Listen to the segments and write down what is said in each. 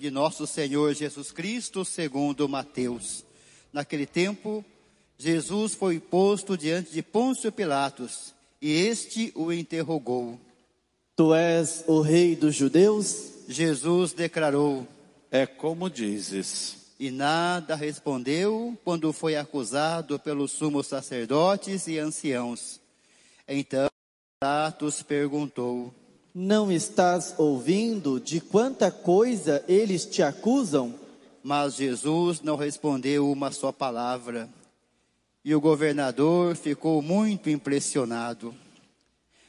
de nosso Senhor Jesus Cristo, segundo Mateus. Naquele tempo, Jesus foi posto diante de Pôncio Pilatos, e este o interrogou. Tu és o rei dos judeus? Jesus declarou, É como dizes. e nada respondeu quando foi acusado pelos sumos sacerdotes e anciãos. Então Pilatos perguntou: Não estás ouvindo de quanta coisa eles te acusam? Mas Jesus não respondeu uma só palavra. E o governador ficou muito impressionado.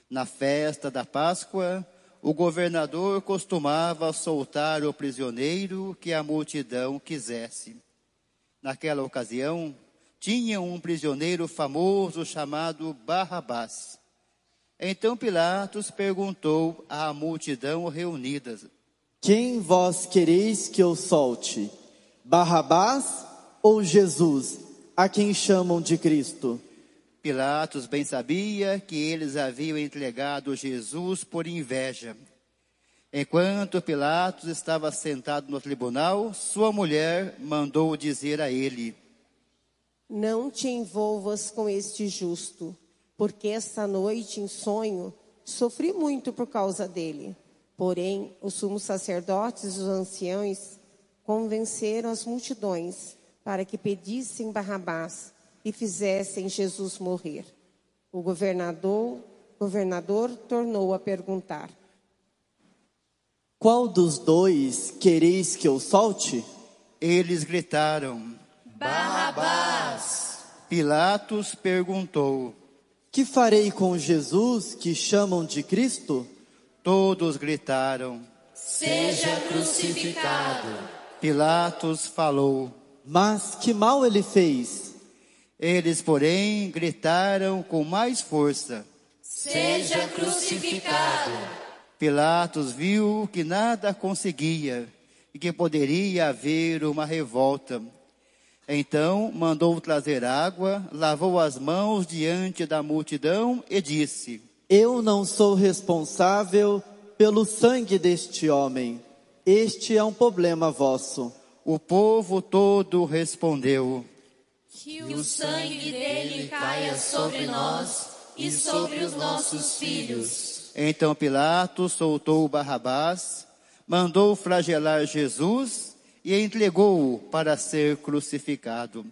Na festa da Páscoa, o governador costumava soltar o prisioneiro que a multidão quisesse. Naquela ocasião, tinha um prisioneiro famoso chamado Barrabás. Então Pilatos perguntou à multidão reunida: Quem vós quereis que eu solte? Barrabás ou Jesus, a quem chamam de Cristo? Pilatos bem sabia que eles haviam entregado Jesus por inveja. Enquanto Pilatos estava sentado no tribunal, sua mulher mandou dizer a ele: Não te envolvas com este justo, porque esta noite em sonho sofri muito por causa dele. Porém, os sumos sacerdotes e os anciãos convenceram as multidões para que pedissem Barrabás e fizessem Jesus morrer. O governador, governador tornou a perguntar: Qual dos dois quereis que eu solte? Eles gritaram: Barrabás! Pilatos perguntou: Que farei com Jesus que chamam de Cristo? Todos gritaram. Seja crucificado. Pilatos falou. Mas que mal ele fez? Eles, porém, gritaram com mais força. Seja crucificado. Pilatos viu que nada conseguia e que poderia haver uma revolta. Então mandou trazer água, lavou as mãos diante da multidão e disse: Eu não sou responsável pelo sangue deste homem. Este é um problema vosso. O povo todo respondeu: Que o sangue dele caia sobre nós e sobre os nossos filhos. Então Pilatos soltou Barrabás, mandou flagelar Jesus e entregou-o para ser crucificado.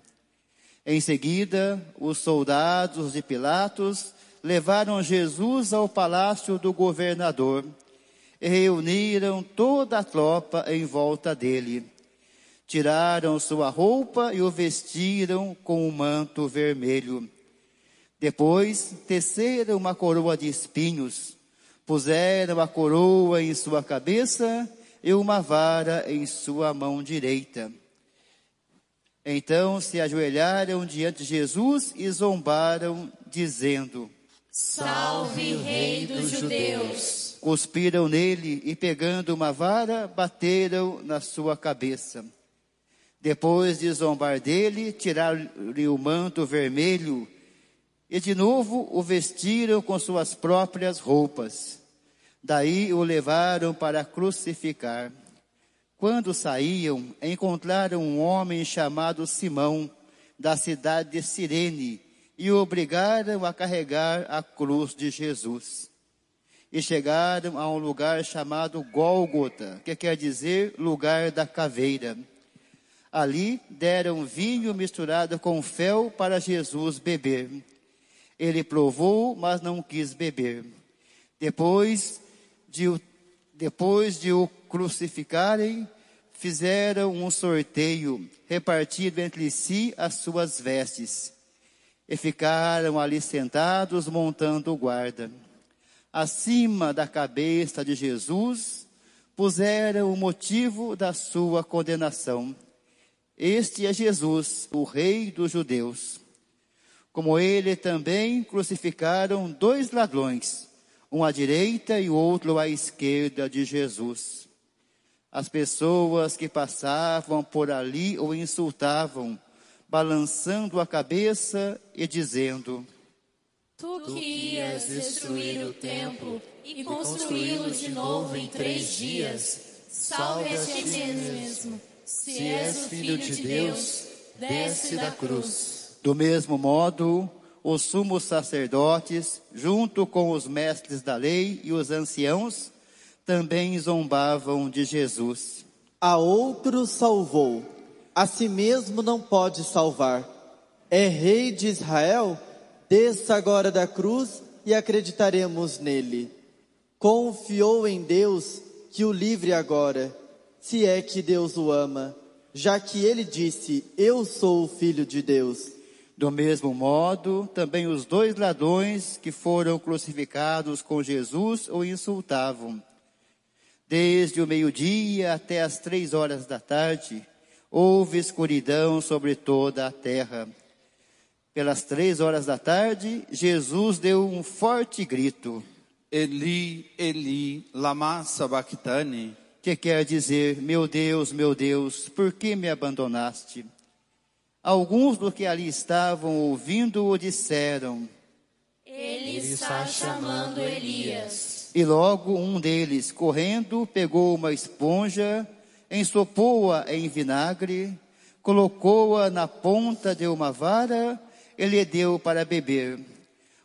Em seguida, os soldados de Pilatos levaram Jesus ao palácio do governador e reuniram toda a tropa em volta dele. Tiraram sua roupa e o vestiram com um manto vermelho. Depois teceram uma coroa de espinhos, puseram a coroa em sua cabeça e uma vara em sua mão direita. Então se ajoelharam diante de Jesus e zombaram, dizendo: Salve, Rei dos Judeus. Cuspiram nele e, pegando uma vara, bateram na sua cabeça. Depois de zombar dele, tiraram-lhe o manto vermelho e de novo o vestiram com suas próprias roupas. Daí o levaram para crucificar. Quando saíam, encontraram um homem chamado Simão, da cidade de Cirene, e o obrigaram a carregar a cruz de Jesus. E chegaram a um lugar chamado Gólgota, que quer dizer lugar da caveira. Ali deram vinho misturado com fel para Jesus beber. Ele provou, mas não quis beber. Depois de, depois de o crucificarem, fizeram um sorteio, repartido entre si as suas vestes. E ficaram ali sentados, montando guarda. Acima da cabeça de Jesus, puseram o motivo da sua condenação. Este é Jesus, o Rei dos Judeus. Como ele também crucificaram dois ladrões, um à direita e o outro à esquerda de Jesus. As pessoas que passavam por ali o insultavam, balançando a cabeça e dizendo: Tu que ias destruir o templo e construí-lo de novo em três dias, salve a ti mesmo Filho de Deus, desce da cruz. Do mesmo modo, os sumos sacerdotes, junto com os mestres da lei e os anciãos, também zombavam de Jesus. A outros salvou, a si mesmo não pode salvar. É rei de Israel? Desça agora da cruz e acreditaremos nele. Confiou em Deus que o livre agora, se é que Deus o ama, já que ele disse: Eu sou o filho de Deus. Do mesmo modo, também os dois ladrões que foram crucificados com Jesus o insultavam. Desde o meio-dia até as três horas da tarde, houve escuridão sobre toda a terra. Pelas três horas da tarde, Jesus deu um forte grito, Eli, Eli, lama sabachthani. que quer dizer: Meu Deus, meu Deus, por que me abandonaste? Alguns dos que ali estavam ouvindo-o disseram, Ele está chamando Elias. e logo um deles, correndo, pegou uma esponja, ensopou-a em vinagre, colocou-a na ponta de uma vara e lhe deu para beber.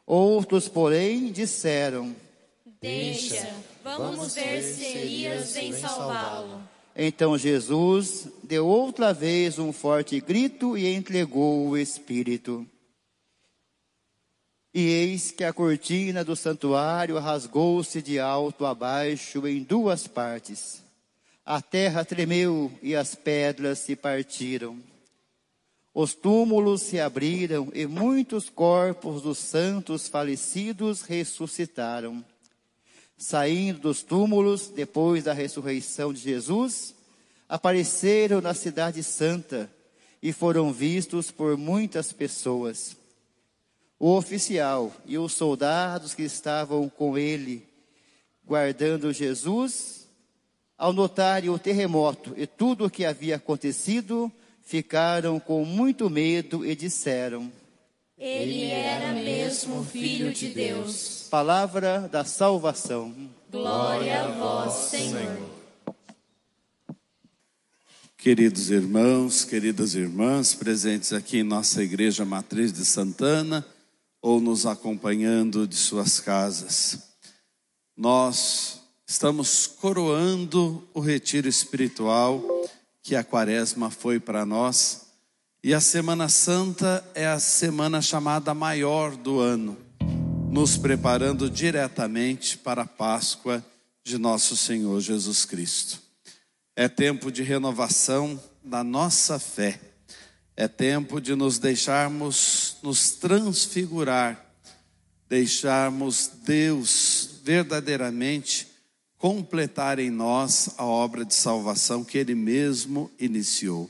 Outros, porém, disseram, Deixa, vamos ver se Elias vem salvá-lo. Então Jesus deu outra vez um forte grito e entregou o Espírito. E eis que a cortina do santuário rasgou-se de alto a baixo em duas partes. A terra tremeu e as pedras se partiram. Os túmulos se abriram e muitos corpos dos santos falecidos ressuscitaram saindo dos túmulos depois da ressurreição de Jesus, apareceram na Cidade Santa e foram vistos por muitas pessoas. O oficial e os soldados que estavam com ele, guardando Jesus, ao notarem o terremoto e tudo o que havia acontecido, ficaram com muito medo e disseram: Ele era mesmo Filho de Deus. Palavra da salvação. Glória a vós, Senhor. Queridos irmãos, queridas irmãs, presentes aqui em nossa Igreja Matriz de Santana ou nos acompanhando de suas casas, nós estamos coroando o retiro espiritual que a Quaresma foi para nós e a Semana Santa é a semana chamada maior do ano, nos preparando diretamente para a Páscoa de nosso Senhor Jesus Cristo. É tempo de renovação da nossa fé. É tempo de nos deixarmos nos transfigurar, deixarmos Deus verdadeiramente completar em nós a obra de salvação que Ele mesmo iniciou.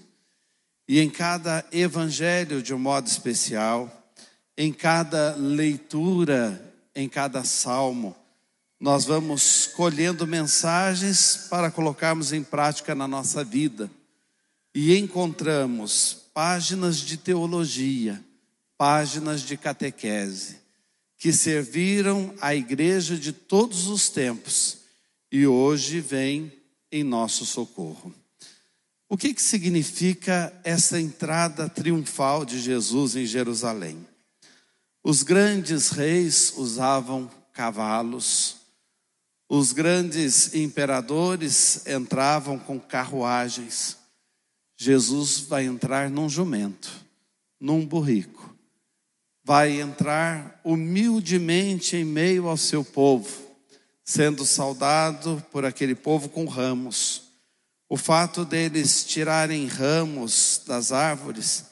E em cada evangelho, de um modo especial, em cada leitura, em cada salmo, nós vamos colhendo mensagens para colocarmos em prática na nossa vida. E encontramos páginas de teologia, páginas de catequese, que serviram à igreja de todos os tempos e hoje vem em nosso socorro. O que, que significa essa entrada triunfal de Jesus em Jerusalém? Os grandes reis usavam cavalos, os grandes imperadores entravam com carruagens. Jesus vai entrar num jumento, num burrico. Vai entrar humildemente em meio ao seu povo, sendo saudado por aquele povo com ramos. O fato deles tirarem ramos das árvores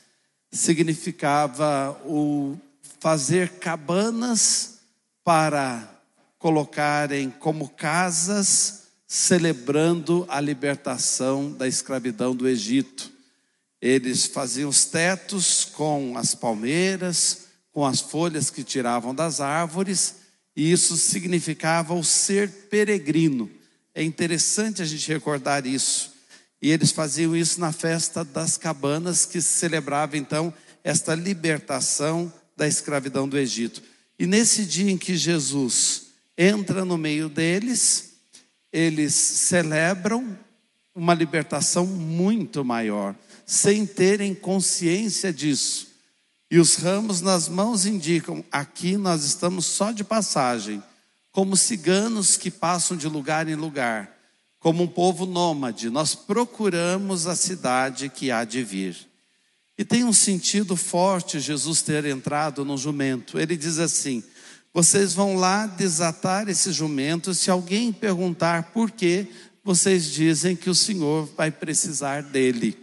significava o fazer cabanas para colocarem como casas, celebrando a libertação da escravidão do Egito. Eles faziam os tetos com as palmeiras, com as folhas que tiravam das árvores, e isso significava o ser peregrino. É interessante a gente recordar isso. E eles faziam isso na festa das cabanas, que celebrava então esta libertação da escravidão do Egito. E nesse dia em que Jesus entra no meio deles, eles celebram uma libertação muito maior. sem terem consciência disso. E os ramos nas mãos indicam: aqui nós estamos só de passagem, como ciganos que passam de lugar em lugar, como um povo nômade, nós procuramos a cidade que há de vir. E tem um sentido forte Jesus ter entrado no jumento. Ele diz assim: vocês vão lá desatar esse jumento. Se alguém perguntar por quê, vocês dizem que o Senhor vai precisar dele.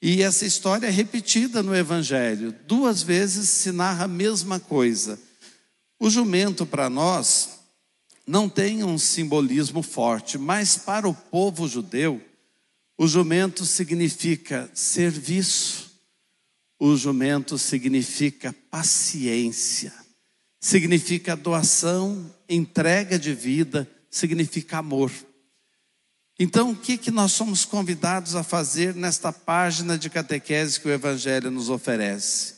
E essa história é repetida no Evangelho. Duas vezes se narra a mesma coisa. O jumento, para nós, não tem um simbolismo forte, mas para o povo judeu, o jumento significa serviço, o jumento significa paciência, significa doação, entrega de vida, significa amor. Então, o que, que nós somos convidados a fazer nesta página de catequese que o Evangelho nos oferece?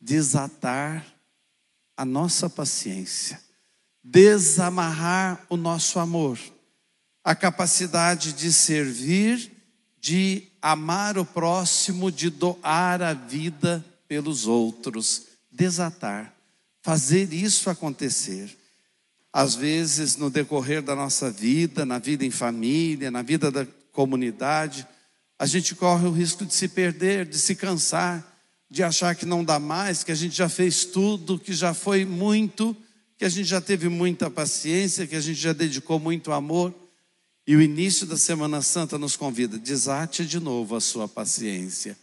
Desatar a nossa paciência, desamarrar o nosso amor, a capacidade de servir, de amar o próximo, de doar a vida pelos outros, desatar, fazer isso acontecer. Às vezes, no decorrer da nossa vida, na vida em família, na vida da comunidade, a gente corre o risco de se perder, de se cansar, de achar que não dá mais, que a gente já fez tudo, que já foi muito, que a gente já teve muita paciência, que a gente já dedicou muito amor. E o início da Semana Santa nos convida: desate de novo a sua paciência,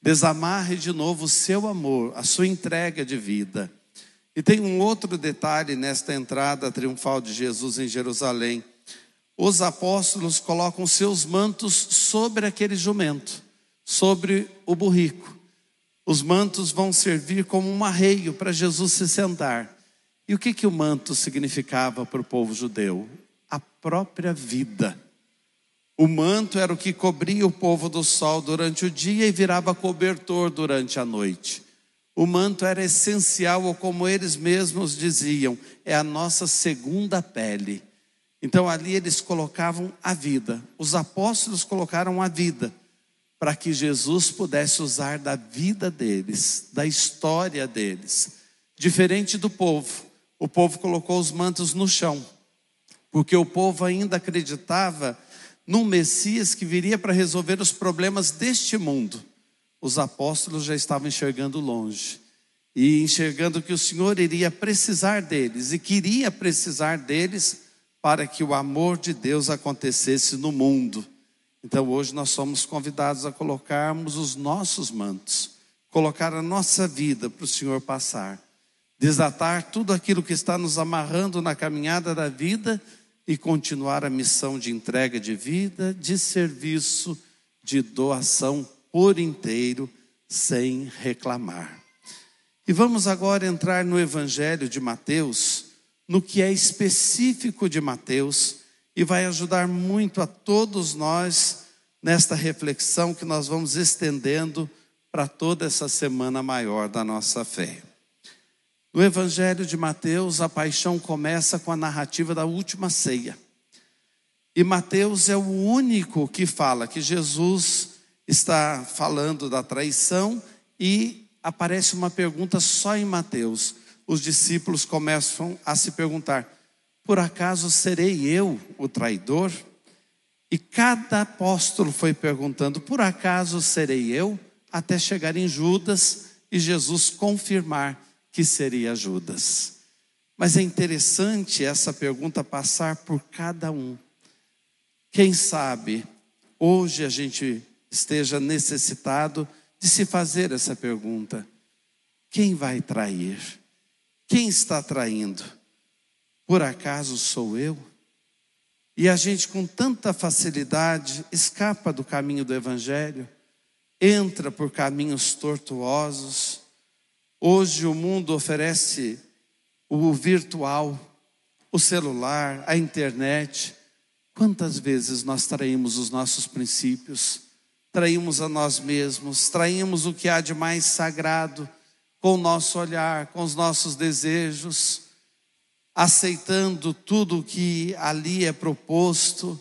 desamarre de novo o seu amor, a sua entrega de vida. E tem um outro detalhe nesta entrada triunfal de Jesus em Jerusalém. Os apóstolos colocam seus mantos sobre aquele jumento, sobre o burrico. Os mantos vão servir como um arreio para Jesus se sentar. E o que, que o manto significava para o povo judeu? A própria vida. O manto era o que cobria o povo do sol durante o dia e virava cobertor durante a noite. O manto era essencial, ou como eles mesmos diziam, é a nossa segunda pele. Então ali eles colocavam a vida. Os apóstolos colocaram a vida para que Jesus pudesse usar da vida deles, da história deles. Diferente do povo, o povo colocou os mantos no chão, porque o povo ainda acreditava num Messias que viria para resolver os problemas deste mundo os apóstolos já estavam enxergando longe e enxergando que o Senhor iria precisar deles e queria precisar deles para que o amor de Deus acontecesse no mundo. Então hoje nós somos convidados a colocarmos os nossos mantos, colocar a nossa vida para o Senhor passar, desatar tudo aquilo que está nos amarrando na caminhada da vida e continuar a missão de entrega de vida, de serviço, de doação por inteiro, sem reclamar. E vamos agora entrar no Evangelho de Mateus, no que é específico de Mateus, e vai ajudar muito a todos nós nesta reflexão que nós vamos estendendo para toda essa semana maior da nossa fé. No Evangelho de Mateus, a paixão começa com a narrativa da última ceia. E Mateus é o único que fala que Jesus está falando da traição e aparece uma pergunta só em Mateus. Os discípulos começam a se perguntar: por acaso serei eu o traidor? E cada apóstolo foi perguntando: por acaso serei eu? Até chegar em Judas e Jesus confirmar que seria Judas. Mas é interessante essa pergunta passar por cada um. Quem sabe hoje a gente esteja necessitado de se fazer essa pergunta: quem vai trair? Quem está traindo? Por acaso sou eu? E a gente, com tanta facilidade, escapa do caminho do Evangelho, entra por caminhos tortuosos. Hoje o mundo oferece o virtual, o celular, a internet. Quantas vezes nós traímos os nossos princípios? traímos a nós mesmos, traímos o que há de mais sagrado com o nosso olhar, com os nossos desejos, aceitando tudo o que ali é proposto,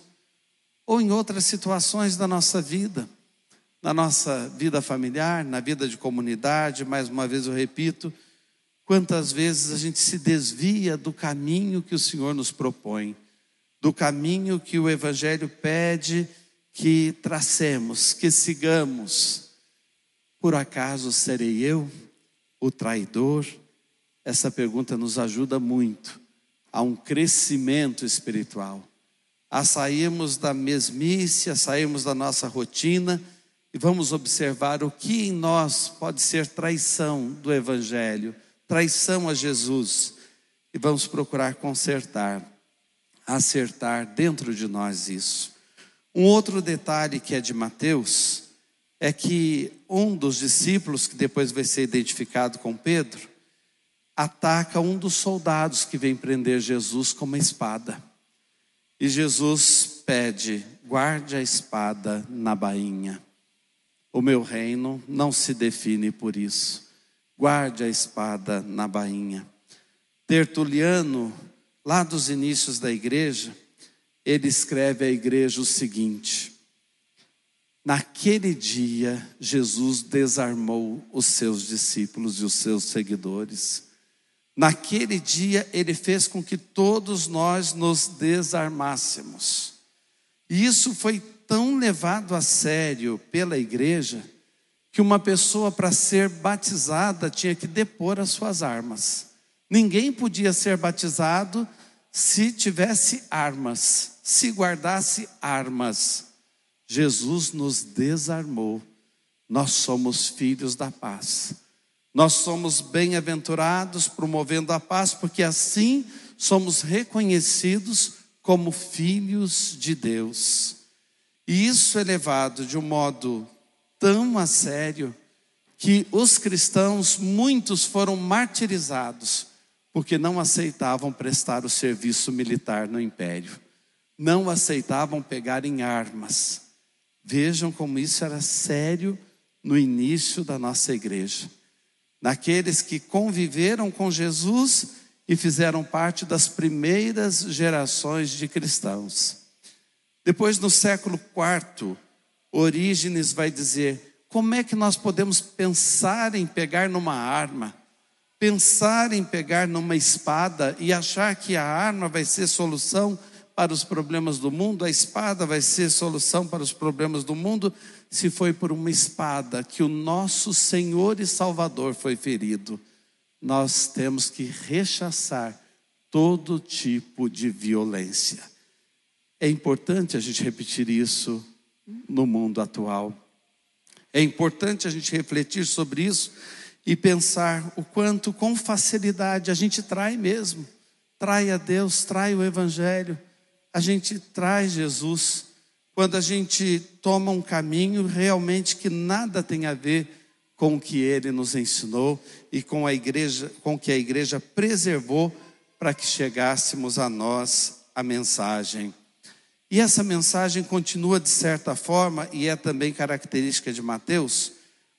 ou em outras situações da nossa vida. Na nossa vida familiar, na vida de comunidade, mais uma vez eu repito, quantas vezes a gente se desvia do caminho que o Senhor nos propõe, do caminho que o Evangelho pede que tracemos, que sigamos. Por acaso serei eu o traidor? Essa pergunta nos ajuda muito a um crescimento espiritual, a sairmos da mesmice, a sairmos da nossa rotina e vamos observar o que em nós pode ser traição do Evangelho, traição a Jesus, e vamos procurar consertar, acertar dentro de nós isso. Um outro detalhe que é de Mateus é que um dos discípulos, que depois vai ser identificado com Pedro, ataca um dos soldados que vem prender Jesus com uma espada. E Jesus pede: guarde a espada na bainha. O meu reino não se define por isso. Guarde a espada na bainha. Tertuliano, lá dos inícios da igreja, ele escreve à igreja o seguinte: Naquele dia, Jesus desarmou os seus discípulos e os seus seguidores Naquele dia, ele fez com que todos nós nos desarmássemos. E isso foi tão levado a sério pela igreja, que uma pessoa, para ser batizada, tinha que depor as suas armas. Ninguém podia ser batizado se tivesse armas, se guardasse armas. Jesus nos desarmou. Nós somos filhos da paz. Nós somos bem-aventurados promovendo a paz, porque assim somos reconhecidos como filhos de Deus. E isso é levado de um modo tão a sério que os cristãos, muitos foram martirizados, porque não aceitavam prestar o serviço militar no império, não aceitavam pegar em armas. Vejam como isso era sério no início da nossa igreja naqueles que conviveram com Jesus e fizeram parte das primeiras gerações de cristãos. Depois, no século IV, Orígenes vai dizer: como é que nós podemos pensar em pegar numa arma, pensar em pegar numa espada e achar que a arma vai ser solução para os problemas do mundo, a espada vai ser solução para os problemas do mundo? se foi por uma espada que o nosso Senhor e Salvador foi ferido, nós temos que rechaçar todo tipo de violência. É importante a gente repetir isso no mundo atual. É importante a gente refletir sobre isso e pensar o quanto com facilidade a gente trai mesmo. Trai a Deus, trai o Evangelho, a gente trai Jesus quando a gente toma um caminho realmente que nada tem a ver com o que ele nos ensinou e com a igreja, com que a igreja preservou para que chegássemos a nós a mensagem. E essa mensagem continua de certa forma e é também característica de Mateus,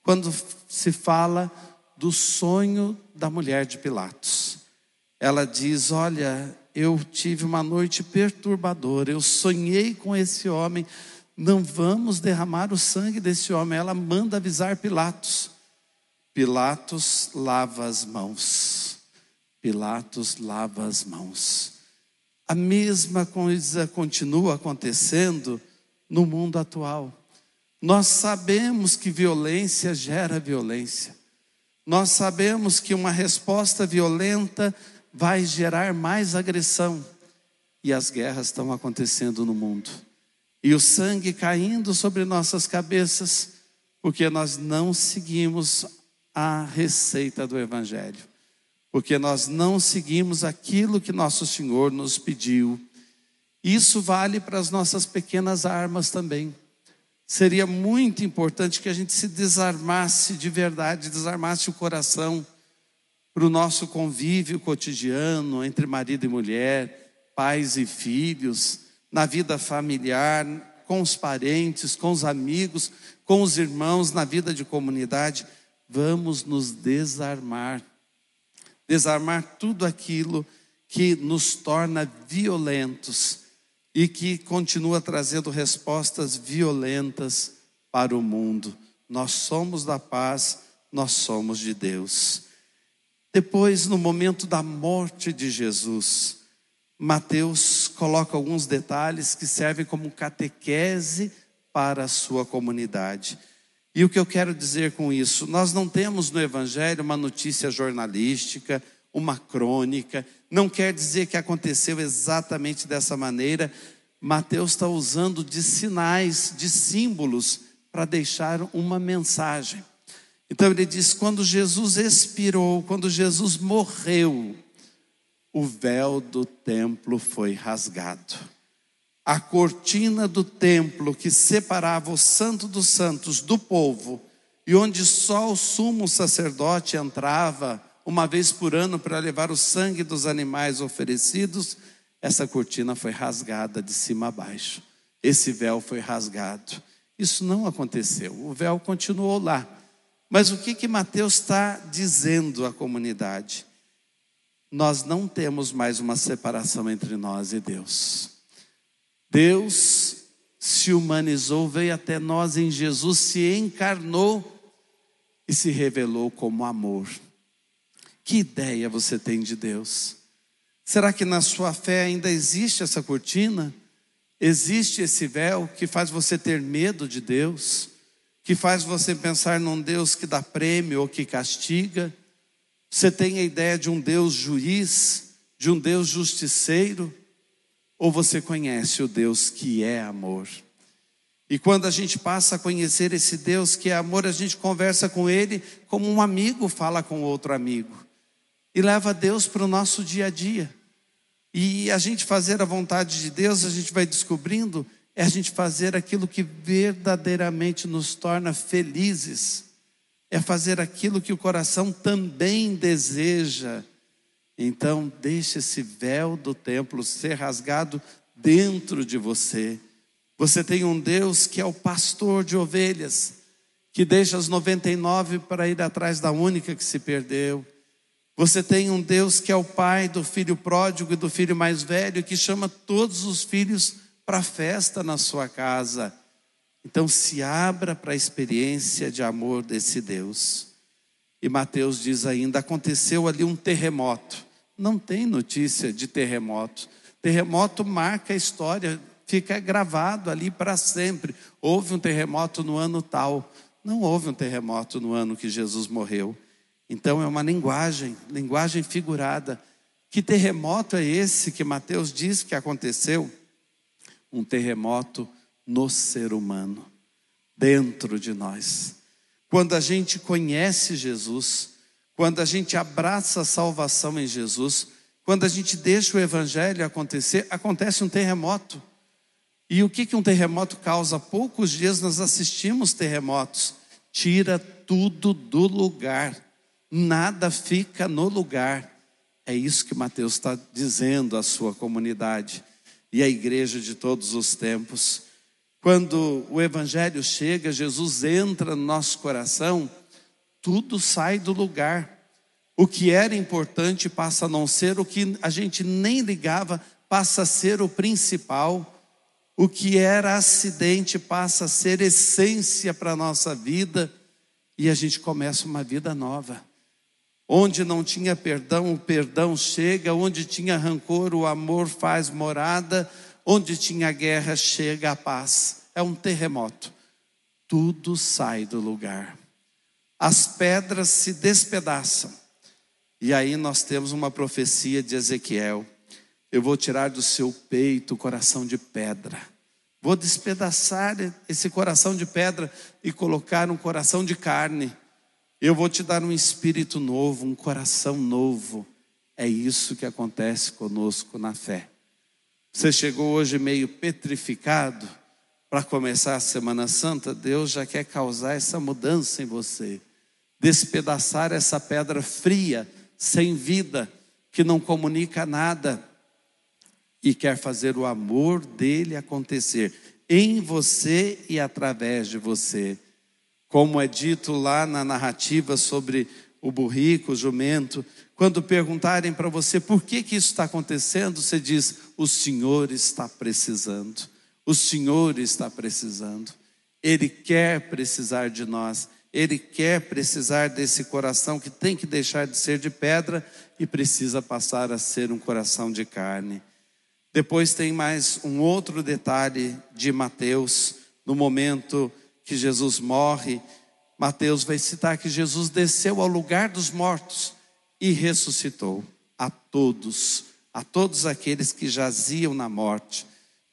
quando se fala do sonho da mulher de Pilatos. Ela diz: "Olha, eu tive uma noite perturbadora, eu sonhei com esse homem, não vamos derramar o sangue desse homem. Ela manda avisar Pilatos. Pilatos lava as mãos. Pilatos lava as mãos. A mesma coisa continua acontecendo no mundo atual. Nós sabemos que violência gera violência. Nós sabemos que uma resposta violenta vai gerar mais agressão. E as guerras estão acontecendo no mundo. E o sangue caindo sobre nossas cabeças, porque nós não seguimos a receita do Evangelho. Porque nós não seguimos aquilo que nosso Senhor nos pediu. Isso vale para as nossas pequenas armas também. Seria muito importante que a gente se desarmasse de verdade, desarmasse o coração para o nosso convívio cotidiano entre marido e mulher, pais e filhos, na vida familiar, com os parentes, com os amigos, com os irmãos, na vida de comunidade. Vamos nos desarmar. Desarmar tudo aquilo que nos torna violentos e que continua trazendo respostas violentas para o mundo. Nós somos da paz, nós somos de Deus. Depois, no momento da morte de Jesus, Mateus coloca alguns detalhes que servem como catequese para a sua comunidade. E o que eu quero dizer com isso? Nós não temos no Evangelho uma notícia jornalística, uma crônica, não quer dizer que aconteceu exatamente dessa maneira. Mateus está usando de sinais, de símbolos, para deixar uma mensagem. Então ele diz: quando Jesus expirou, quando Jesus morreu, o véu do templo foi rasgado. A cortina do templo que separava o Santo dos Santos do povo, e onde só o sumo sacerdote entrava uma vez por ano para levar o sangue dos animais oferecidos, essa cortina foi rasgada de cima a baixo. Esse véu foi rasgado. Isso não aconteceu. O véu continuou lá. Mas o que que Mateus está dizendo à comunidade? Nós não temos mais uma separação entre nós e Deus. Deus se humanizou, veio até nós em Jesus, se encarnou e se revelou como amor. Que ideia você tem de Deus? Será que na sua fé ainda existe essa cortina? Existe esse véu que faz você ter medo de Deus? Que faz você pensar num Deus que dá prêmio ou que castiga? Você tem a ideia de um Deus juiz, de um Deus justiceiro? Ou você conhece o Deus que é amor? E quando a gente passa a conhecer esse Deus que é amor, a gente conversa com Ele como um amigo fala com outro amigo. E leva Deus para o nosso dia a dia. E a gente fazer a vontade de Deus, a gente vai descobrindo, é a gente fazer aquilo que verdadeiramente nos torna felizes. É fazer aquilo que o coração também deseja. Então, deixe esse véu do templo ser rasgado dentro de você. Você tem um Deus que é o pastor de ovelhas, que deixa as 99 para ir atrás da única que se perdeu. Você tem um Deus que é o pai do filho pródigo e do filho mais velho, que chama todos os filhos para a festa na sua casa. Então se abra para a experiência de amor desse Deus. E Mateus diz ainda: aconteceu ali um terremoto. Não tem notícia de terremoto. Terremoto marca a história, fica gravado ali para sempre. Houve um terremoto no ano tal. Não houve um terremoto no ano que Jesus morreu. Então é uma linguagem, linguagem figurada. Que terremoto é esse que Mateus diz que aconteceu? Um terremoto no ser humano, dentro de nós. Quando a gente conhece Jesus, quando a gente abraça a salvação em Jesus, quando a gente deixa o evangelho acontecer, acontece um terremoto. E o que, que um terremoto causa? Poucos dias nós assistimos terremotos. Tira tudo do lugar nada fica no lugar. É isso que Mateus está dizendo à sua comunidade e à igreja de todos os tempos. Quando o Evangelho chega, Jesus entra no nosso coração, tudo sai do lugar. O que era importante passa a não ser, o que a gente nem ligava passa a ser o principal. O que era acidente passa a ser essência para a nossa vida e a gente começa uma vida nova. Onde não tinha perdão, o perdão chega. Onde tinha rancor, o amor faz morada. Onde tinha guerra, chega a paz. É um terremoto. Tudo sai do lugar. As pedras se despedaçam. E aí nós temos uma profecia de Ezequiel: Eu vou tirar do seu peito o coração de pedra. Vou despedaçar esse coração de pedra e colocar um coração de carne eu vou te dar um espírito novo, um coração novo. É isso que acontece conosco na fé. Você chegou hoje meio petrificado para começar a Semana Santa, Deus já quer causar essa mudança em você, despedaçar essa pedra fria, sem vida, que não comunica nada. E quer fazer o amor dele acontecer em você e através de você. Como é dito lá na narrativa sobre o burrico, o jumento, quando perguntarem para você por que, que isso está acontecendo, você diz: o Senhor está precisando, o Senhor está precisando. Ele quer precisar de nós. Ele quer precisar desse coração que tem que deixar de ser de pedra e precisa passar a ser um coração de carne. Depois tem mais um outro detalhe de Mateus, no momento que Jesus morre. Mateus vai citar que Jesus desceu ao lugar dos mortos e ressuscitou a todos, a todos aqueles que jaziam na morte.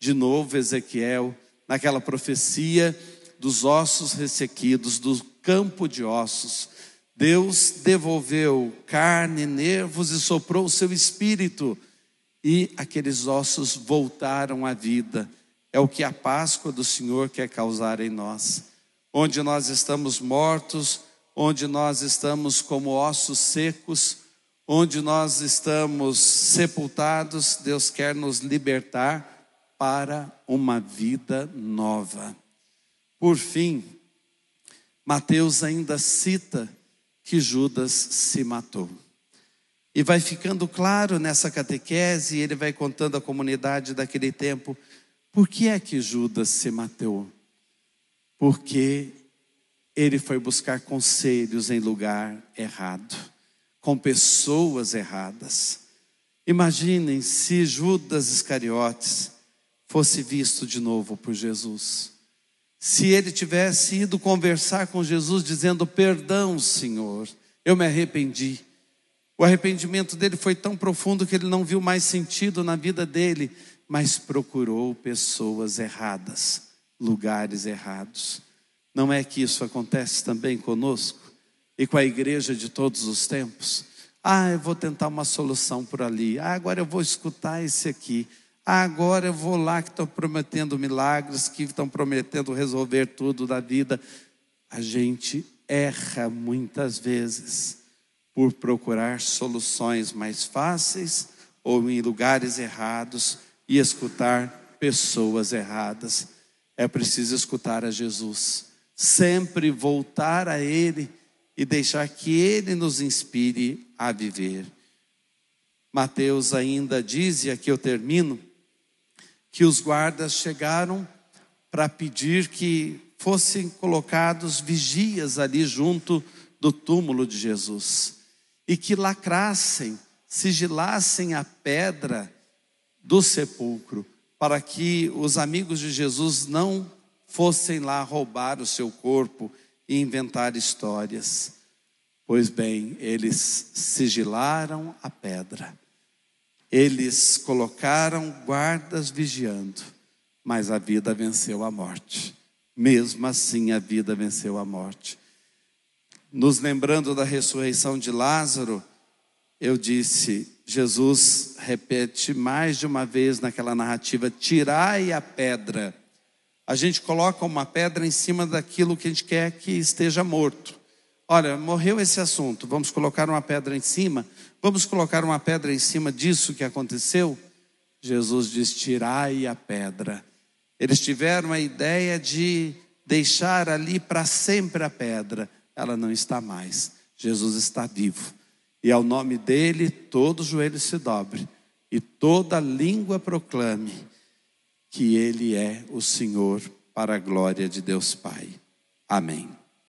De novo, Ezequiel, naquela profecia dos ossos ressequidos, do campo de ossos. Deus devolveu carne, nervos e soprou o seu espírito, e aqueles ossos voltaram à vida. É o que a Páscoa do Senhor quer causar em nós. Onde nós estamos mortos, onde nós estamos como ossos secos, onde nós estamos sepultados, Deus quer nos libertar para uma vida nova. Por fim, Mateus ainda cita que Judas se matou. E vai ficando claro nessa catequese, ele vai contando à comunidade daquele tempo, por que é que Judas se matou? Porque ele foi buscar conselhos em lugar errado, com pessoas erradas. Imaginem se Judas Iscariotes fosse visto de novo por Jesus se ele tivesse ido conversar com Jesus dizendo: Perdão, Senhor, eu me arrependi. O arrependimento dele foi tão profundo que ele não viu mais sentido na vida dele, mas procurou pessoas erradas, lugares errados. Não é que isso acontece também conosco e com a igreja de todos os tempos? Ah, eu vou tentar uma solução por ali. Ah, agora eu vou escutar esse aqui. Agora eu vou lá que estão prometendo milagres, que estão prometendo resolver tudo da vida. A gente erra muitas vezes por procurar soluções mais fáceis ou em lugares errados e escutar pessoas erradas. É preciso escutar a Jesus, sempre voltar a Ele e deixar que Ele nos inspire a viver. Mateus ainda diz, e aqui eu termino, que os guardas chegaram para pedir que fossem colocados vigias ali junto do túmulo de Jesus e que lacrassem, sigilassem a pedra do sepulcro para que os amigos de Jesus não fossem lá roubar o seu corpo e inventar histórias. Pois bem, eles sigilaram a pedra eles colocaram guardas vigiando, mas a vida venceu a morte. Mesmo assim, a vida venceu a morte. Nos lembrando da ressurreição de Lázaro, eu disse, Jesus repete mais de uma vez naquela narrativa: tirai a pedra. A gente coloca uma pedra em cima daquilo que a gente quer que esteja morto. Olha, morreu esse assunto, vamos colocar uma pedra em cima, vamos colocar uma pedra em cima disso que aconteceu? Jesus diz: tirai a pedra. Eles tiveram a ideia de deixar ali para sempre a pedra, ela não está mais. Jesus está vivo. E ao nome dele, todo joelho se dobre e toda língua proclame que ele é o Senhor para a glória de Deus Pai. Amém.